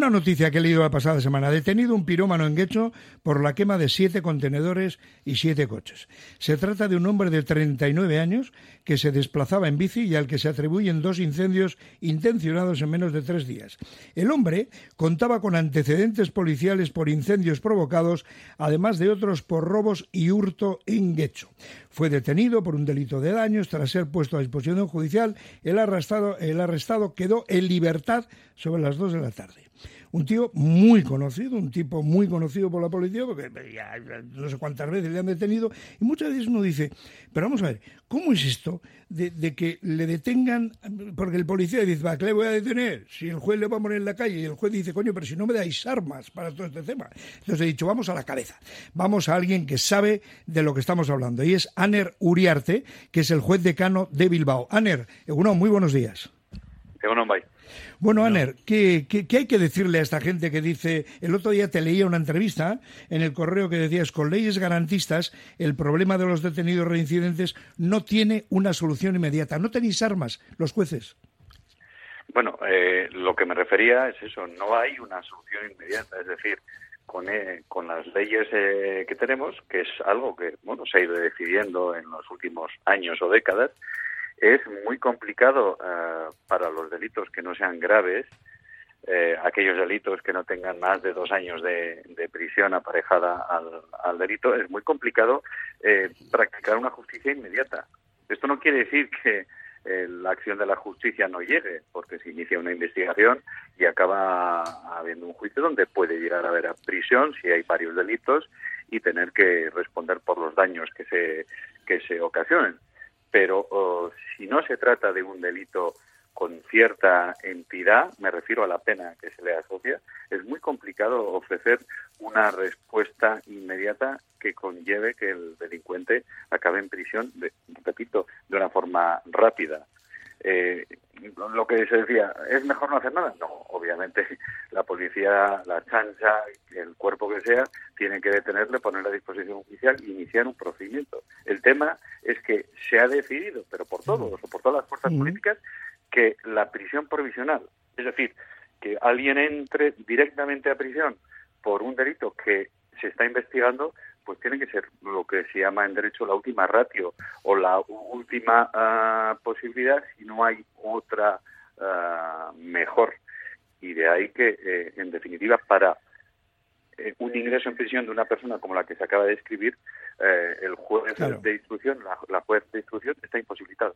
una noticia que he leído la pasada semana. Detenido un pirómano en Guecho por la quema de siete contenedores y siete coches. Se trata de un hombre de 39 años que se desplazaba en bici y al que se atribuyen dos incendios intencionados en menos de tres días. El hombre contaba con antecedentes policiales por incendios provocados, además de otros por robos y hurto en Guecho. Fue detenido por un delito de daños tras ser puesto a disposición judicial. El arrestado, el arrestado quedó en libertad sobre las dos de la tarde un tío muy conocido, un tipo muy conocido por la policía, porque ya no sé cuántas veces le han detenido, y muchas veces uno dice, pero vamos a ver, ¿cómo es esto de, que le detengan, porque el policía dice, va, ¿qué le voy a detener? Si el juez le va a poner en la calle y el juez dice, coño, pero si no me dais armas para todo este tema. Entonces he dicho, vamos a la cabeza, vamos a alguien que sabe de lo que estamos hablando, y es Aner Uriarte, que es el juez decano de Bilbao. Aner, uno, muy buenos días. Bueno, Aner, ¿qué, hay que decirle a esta gente que dice, el otro día te leía una entrevista en el correo que decías, con leyes garantistas, el problema de los detenidos reincidentes no tiene una solución inmediata. ¿No tenéis armas, los jueces? Bueno, eh, lo que me refería es eso, no hay una solución inmediata, es decir, con, eh, con las leyes eh, que tenemos, que es algo que bueno se ha ido decidiendo en los últimos años o décadas, es muy complicado uh, para los delitos que no sean graves, eh, aquellos delitos que no tengan más de dos años de, prisión aparejada al, delito, es muy complicado eh, practicar una justicia inmediata. Esto no quiere decir que eh, la acción de la justicia no llegue, porque se inicia una investigación y acaba habiendo un juicio donde puede llegar a haber prisión si hay varios delitos y tener que responder por los daños que se, que se ocasionen pero oh, si no se trata de un delito con cierta entidad, me refiero a la pena que se le asocia, es muy complicado ofrecer una respuesta inmediata que conlleve que el delincuente acabe en prisión, repito, de una forma rápida. Eh, lo que se decía, ¿es mejor no hacer nada? No, obviamente la policía, la chancha, el cuerpo que sea, tiene que detenerle, ponerle a disposición judicial e iniciar un procedimiento. El tema es que se ha decidido, pero por todos o por todas las fuerzas políticas, que la prisión provisional, es decir, que alguien entre directamente a prisión por un delito que se está investigando, pues tiene que ser lo que se llama en derecho la última ratio o la última uh, posibilidad si no hay otra uh, mejor. Y de ahí que, eh, en definitiva, para eh, un ingreso en prisión de una persona como la que se acaba de escribir, eh, el juez de instrucción, la, juez de instrucción está imposibilitado.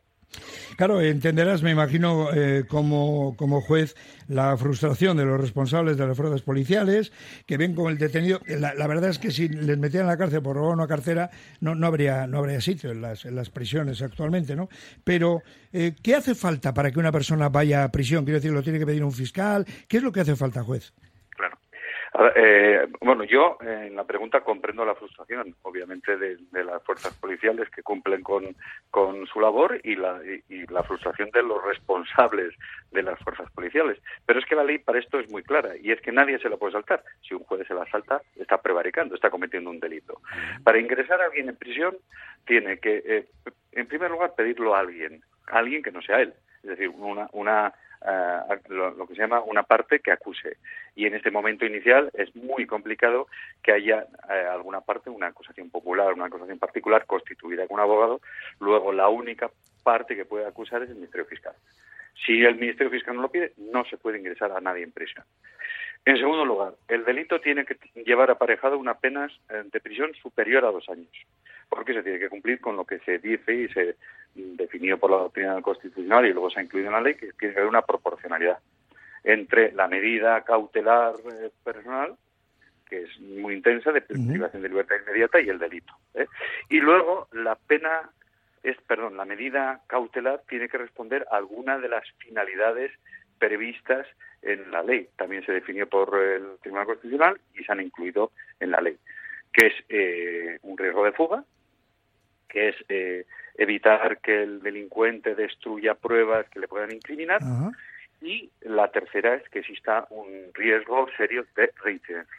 Claro, entenderás, me imagino, eh, como, como juez, la frustración de los responsables de las fuerzas policiales que ven con el detenido. La, verdad es que si les metían en la cárcel por robar una cartera, no, no, habría, no habría sitio en las, en las prisiones actualmente, ¿no? Pero, ¿qué hace falta para que una persona vaya a prisión? Quiero decir, ¿lo tiene que pedir un fiscal? ¿Qué es lo que hace falta, juez? Eh, bueno, yo eh, en la pregunta comprendo la frustración, obviamente, de, las fuerzas policiales que cumplen con, con su labor y la, y, la frustración de los responsables de las fuerzas policiales. Pero es que la ley para esto es muy clara y es que nadie se la puede saltar. Si un juez se la salta, está prevaricando, está cometiendo un delito. Para ingresar a alguien en prisión, tiene que, eh, en primer lugar, pedirlo a alguien, a alguien que no sea él. Es decir, una, una eh, lo, que se llama una parte que acuse. Y en este momento inicial es muy complicado que haya eh, alguna parte, una acusación popular, una acusación particular constituida con un abogado. Luego, la única parte que puede acusar es el Ministerio Fiscal. Si el Ministerio Fiscal no lo pide, no se puede ingresar a nadie en prisión. En segundo lugar, el delito tiene que llevar aparejado una pena eh, de prisión superior a dos años, porque se tiene que cumplir con lo que se dice y se definió por la doctrina constitucional y luego se ha incluido en la ley, que tiene que haber una proporcionalidad entre la medida cautelar eh, personal, que es muy intensa, de privación de libertad inmediata, y el delito. ¿eh? Y luego la pena es, perdón, la medida cautelar tiene que responder a alguna de las finalidades previstas en la ley. También se definió por el Tribunal Constitucional y se han incluido en la ley, que es eh, un riesgo de fuga, que es eh, evitar que el delincuente destruya pruebas que le puedan incriminar, y la tercera es que exista un riesgo serio de reincidencia.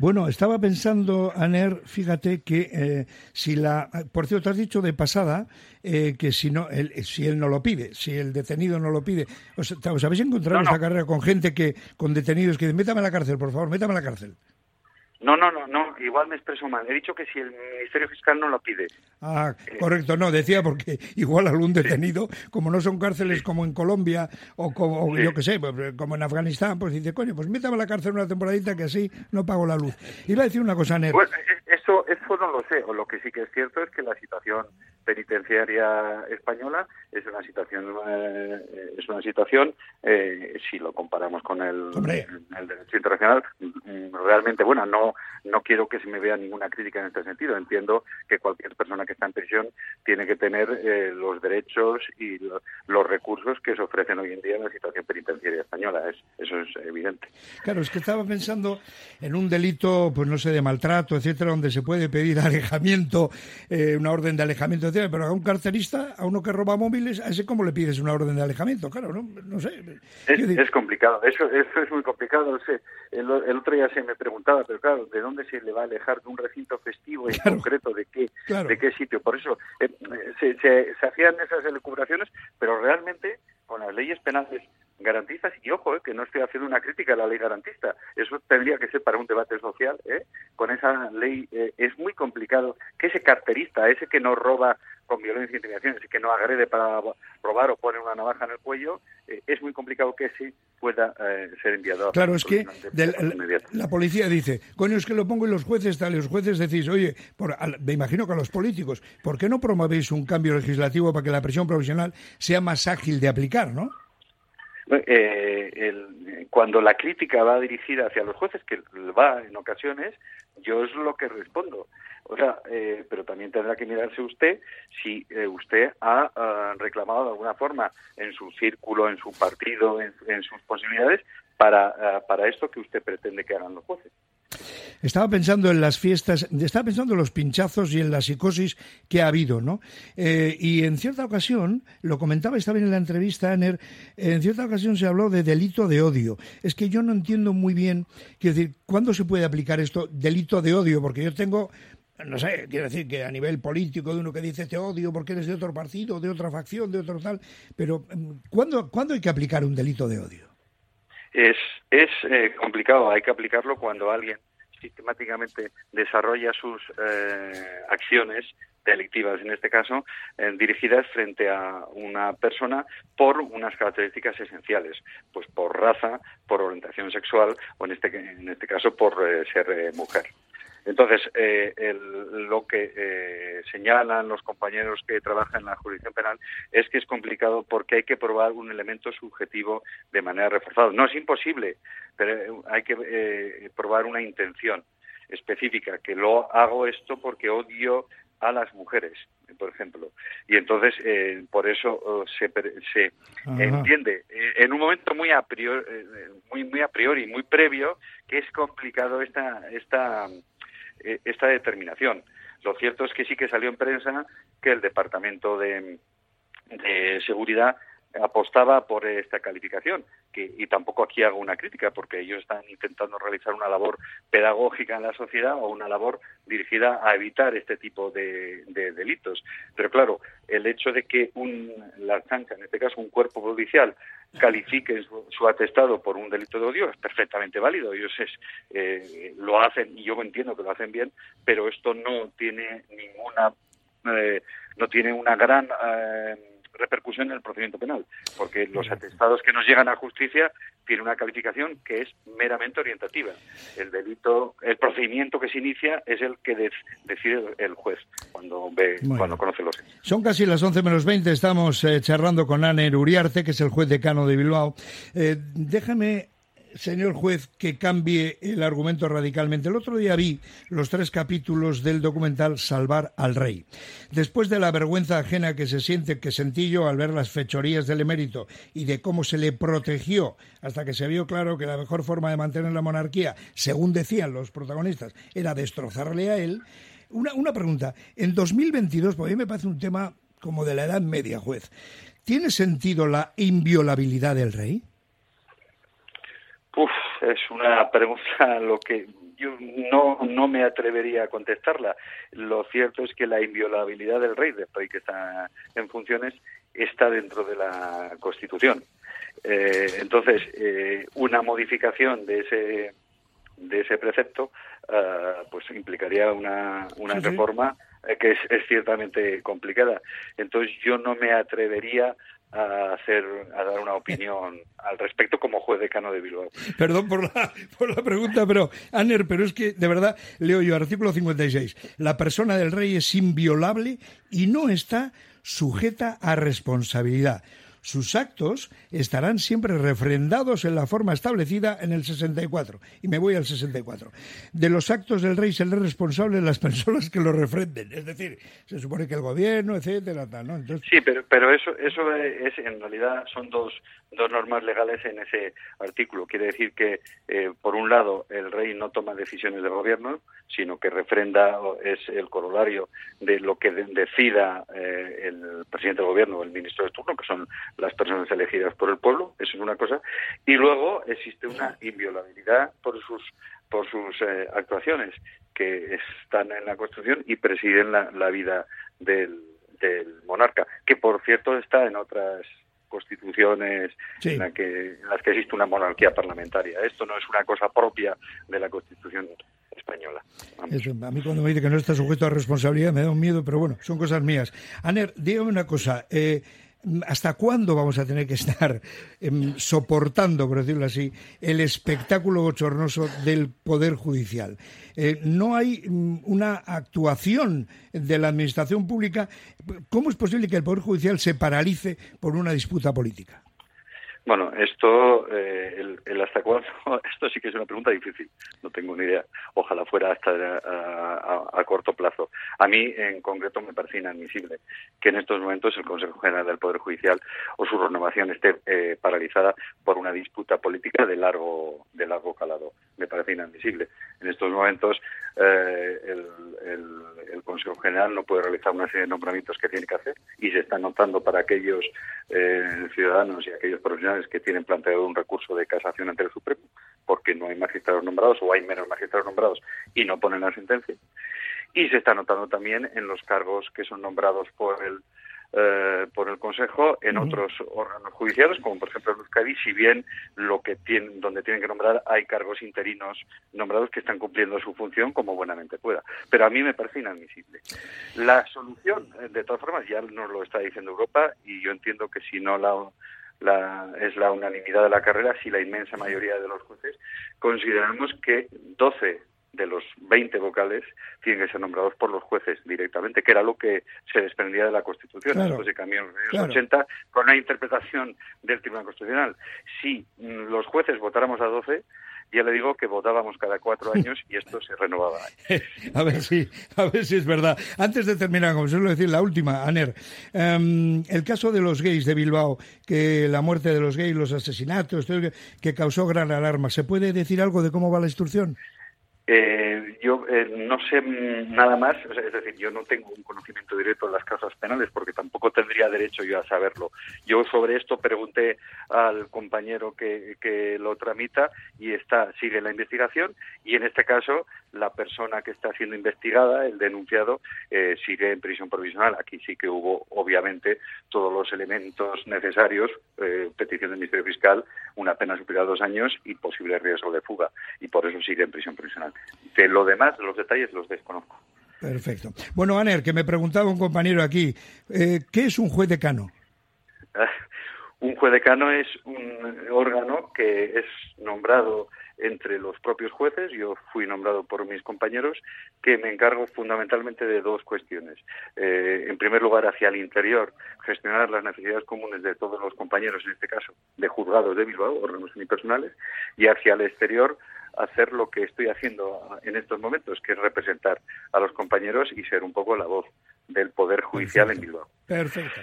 Bueno, estaba pensando, Aner, fíjate que eh, si la... Por cierto, has dicho de pasada eh, que si no él, si él no lo pide, si el detenido no lo pide. ¿Os, os habéis encontrado en esta carrera con gente que, con detenidos que dicen, métame a la cárcel, por favor, métame a la cárcel? No, no, no, no, igual me expreso mal. He dicho que si el Ministerio Fiscal no lo pide. Ah, correcto, no, decía porque igual algún detenido, como no son cárceles como en Colombia o como, yo que sé, pues, como en Afganistán, pues dice, coño, pues métame a la cárcel una temporadita que así no pago la luz. Iba a decir una cosa, Ner. Bueno, eso, eso no lo sé, o lo que sí que es cierto es que la situación penitenciaria española es una situación eh, es una situación eh, si lo comparamos con el, el, derecho internacional mm, realmente buena no no quiero que se me vea ninguna crítica en este sentido entiendo que cualquier persona que está en prisión tiene que tener eh, los derechos y los recursos que se ofrecen hoy en día en la situación penitenciaria española es, eso es evidente claro es que estaba pensando en un delito pues no sé de maltrato etcétera donde se puede pedir alejamiento una orden de alejamiento etcétera pero a un carterista, a uno que roba móviles, a ese cómo le pides una orden de alejamiento, claro, no, no sé. Es, complicado, eso, eso es muy complicado. el, otro día se me preguntaba, pero claro, ¿de dónde se le va a alejar de un recinto festivo en concreto? ¿De qué, ¿De qué sitio? Por eso eh, se, se, se hacían esas elucubraciones, pero realmente con las leyes penales garantistas, y ojo, eh, que no estoy haciendo una crítica a la ley garantista, eso tendría que ser para un debate social, ¿eh? con esa ley eh, es muy complicado que ese carterista, ese que no roba con violencia e intimidación, ese que no agrede para robar o pone una navaja en el cuello, eh, es muy complicado que ese pueda ser enviado. Claro, es que la, policía dice, coño, es que lo pongo en los jueces, tal, y los jueces decís, oye, por, me imagino que a los políticos, ¿por qué no promovéis un cambio legislativo para que la presión profesional sea más ágil de aplicar, no? Eh, el, cuando la crítica va dirigida hacia los jueces, que va en ocasiones, yo es lo que respondo. O sea, eh, pero también tendrá que mirarse usted si eh, usted ha reclamado de alguna forma en su círculo, en su partido, en, en sus posibilidades, para, para esto que usted pretende que hagan los jueces. Estaba pensando en las fiestas, estaba pensando en los pinchazos y en la psicosis que ha habido, ¿no? Eh, y en cierta ocasión, lo comentaba, estaba en la entrevista, Aner, en cierta ocasión se habló de delito de odio. Es que yo no entiendo muy bien, quiero decir, ¿cuándo se puede aplicar esto, delito de odio? Porque yo tengo no sé, quiero decir que a nivel político de uno que dice te odio porque eres de otro partido, de otra facción, de otro tal, pero mm, ¿cuándo, ¿cuándo hay que aplicar un delito de odio? Es, es eh, complicado, hay que aplicarlo cuando alguien sistemáticamente desarrolla sus eh, acciones delictivas, en este caso, eh, dirigidas frente a una persona por unas características esenciales, pues por raza, por orientación sexual o en este, en este caso por ser mujer. Entonces, eh, lo que eh, señalan los compañeros que trabajan en la jurisdicción penal es que es complicado porque hay que probar un elemento subjetivo de manera reforzada. No es imposible, pero hay que eh, probar una intención específica, que lo hago esto porque odio a las mujeres, por ejemplo. Y entonces, por eso oh, se, se entiende en un momento muy a priori, muy, muy a priori, muy previo, que es complicado esta, esta eh, esta determinación. Lo cierto es que sí que salió en prensa que el Departamento de, de Seguridad apostaba por esta calificación que, y tampoco aquí hago una crítica porque ellos están intentando realizar una labor pedagógica en la sociedad o una labor dirigida a evitar este tipo de, delitos pero claro el hecho de que un, la chancha en este caso un cuerpo policial califique su, atestado por un delito de odio es perfectamente válido. Ellos es, eh, lo hacen y yo entiendo que lo hacen bien pero esto no tiene ninguna eh, no tiene una gran eh, repercusión en el procedimiento penal, porque los atestados que nos llegan a justicia tienen una calificación que es meramente orientativa. El delito, el procedimiento que se inicia es el que decide el juez cuando ve, cuando conoce los hechos. Son casi las 11 menos 20, estamos eh, charlando con Aner Uriarte, que es el juez decano de Bilbao. Eh, déjame señor juez, que cambie el argumento radicalmente. El otro día vi los tres capítulos del documental Salvar al Rey. Después de la vergüenza ajena que se siente, que sentí yo al ver las fechorías del emérito y de cómo se le protegió hasta que se vio claro que la mejor forma de mantener la monarquía, según decían los protagonistas, era destrozarle a él. Una, una pregunta. En 2022, porque a mí me parece un tema como de la Edad Media, juez. ¿Tiene sentido la inviolabilidad del rey? Uf, es una pregunta lo que yo no, no me atrevería a contestarla. Lo cierto es que la inviolabilidad del rey, después que está en funciones, está dentro de la Constitución. Eh, entonces, eh, una modificación de ese de ese precepto, eh, pues implicaría una, una reforma que es, es, ciertamente complicada. Entonces, yo no me atrevería a hacer a dar una opinión al respecto como juez decano de Bilbao. Perdón por la, por la pregunta, pero Aner, pero es que de verdad leo yo artículo 56. La persona del rey es inviolable y no está sujeta a responsabilidad sus actos estarán siempre refrendados en la forma establecida en el 64. Y me voy al 64. De los actos del rey serán responsables las personas que lo refrenden. Es decir, se supone que el gobierno, etcétera, tal, ¿no? Sí, pero, pero eso, eso es, en realidad, son dos, dos normas legales en ese artículo. Quiere decir que, eh, por un lado, el rey no toma decisiones del gobierno, sino que refrenda, es el corolario de lo que decida eh, el presidente del gobierno o el ministro de turno, que son las personas elegidas por el pueblo, eso es una cosa, y luego existe una inviolabilidad por sus por sus eh, actuaciones que están en la Constitución y presiden la, la vida del, del monarca, que por cierto está en otras constituciones en, la que, en las que existe una monarquía parlamentaria. Esto no es una cosa propia de la Constitución española. a mí cuando me dice que no está sujeto a responsabilidad me da un miedo, pero bueno, son cosas mías. Aner, dígame una cosa. Eh, ¿Hasta cuándo vamos a tener que estar em, soportando, por decirlo así, el espectáculo bochornoso del Poder Judicial? Eh, no hay mm, una actuación de la Administración Pública. ¿Cómo es posible que el Poder Judicial se paralice por una disputa política? Bueno, esto, eh, el, hasta cuándo, esto sí que es una pregunta difícil, no tengo ni idea. Ojalá fuera hasta a, corto plazo. A mí, en concreto, me parece inadmisible que en estos momentos el Consejo General del Poder Judicial o su renovación esté eh, paralizada por una disputa política de largo, de largo calado. Me parece inadmisible. En estos momentos, eh, el, el, Consejo General no puede realizar una serie de nombramientos que tiene que hacer y se está notando para aquellos ciudadanos y aquellos profesionales que tienen planteado un recurso de casación ante el Supremo porque no hay magistrados nombrados o hay menos magistrados nombrados y no ponen la sentencia. Y se está notando también en los cargos que son nombrados por el eh, por el Consejo en otros órganos judiciales, como por ejemplo en Euskadi, si bien lo que tienen, donde tienen que nombrar hay cargos interinos nombrados que están cumpliendo su función como buenamente pueda. Pero a mí me parece inadmisible. La solución, eh, de todas formas, ya nos lo está diciendo Europa y yo entiendo que si no la la, es la unanimidad de la carrera si la inmensa mayoría de los jueces consideramos que 12 de los 20 vocales tienen que ser nombrados por los jueces directamente, que era lo que se desprendía de la Constitución. Después se cambió en los años 80 con una interpretación del Tribunal Constitucional. Si mm, los jueces votáramos a 12, ya le digo que votábamos cada cuatro años y esto se renovaba. a ver si, a ver si es verdad. Antes de terminar, como suelo decir, la última, Aner, em, el caso de los gays de Bilbao, que la muerte de los gays, los asesinatos, que causó gran alarma, ¿se puede decir algo de cómo va la instrucción? Eh, yo eh, no sé nada más, es decir, yo no tengo un conocimiento directo de las causas penales porque tampoco tendría derecho yo a saberlo. Yo sobre esto pregunté al compañero que, que lo tramita y está sigue la investigación y en este caso la persona que está siendo investigada, el denunciado, eh, sigue en prisión provisional. Aquí sí que hubo obviamente todos los elementos necesarios, eh, petición del Ministerio Fiscal, una pena superior a dos años y posible riesgo de fuga y por eso sigue en prisión provisional. De lo demás, los detalles los desconozco. Perfecto. Bueno, Aner, que me preguntaba un compañero aquí, eh, ¿qué es un juez decano? un juez decano es un órgano que es nombrado entre los propios jueces, yo fui nombrado por mis compañeros, que me encargo fundamentalmente de dos cuestiones. Eh, en primer lugar, hacia el interior, gestionar las necesidades comunes de todos los compañeros, en este caso, de juzgados de Bilbao, órganos unipersonales, y hacia el exterior, hacer lo que estoy haciendo en estos momentos, que es representar a los compañeros y ser un poco la voz del Poder Judicial en Bilbao. Perfecto.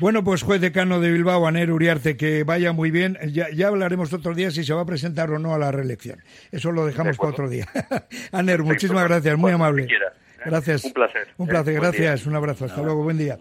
Bueno, pues juez decano de Bilbao, Aner Uriarte, que vaya muy bien. Ya, ya, hablaremos otro día si se va a presentar o no a la reelección. Eso lo dejamos para otro día. Aner, muchísimas gracias, muy amable. ¿eh? Gracias. Un placer. Un placer, ¿eh? gracias. Un abrazo. Hasta luego, buen día.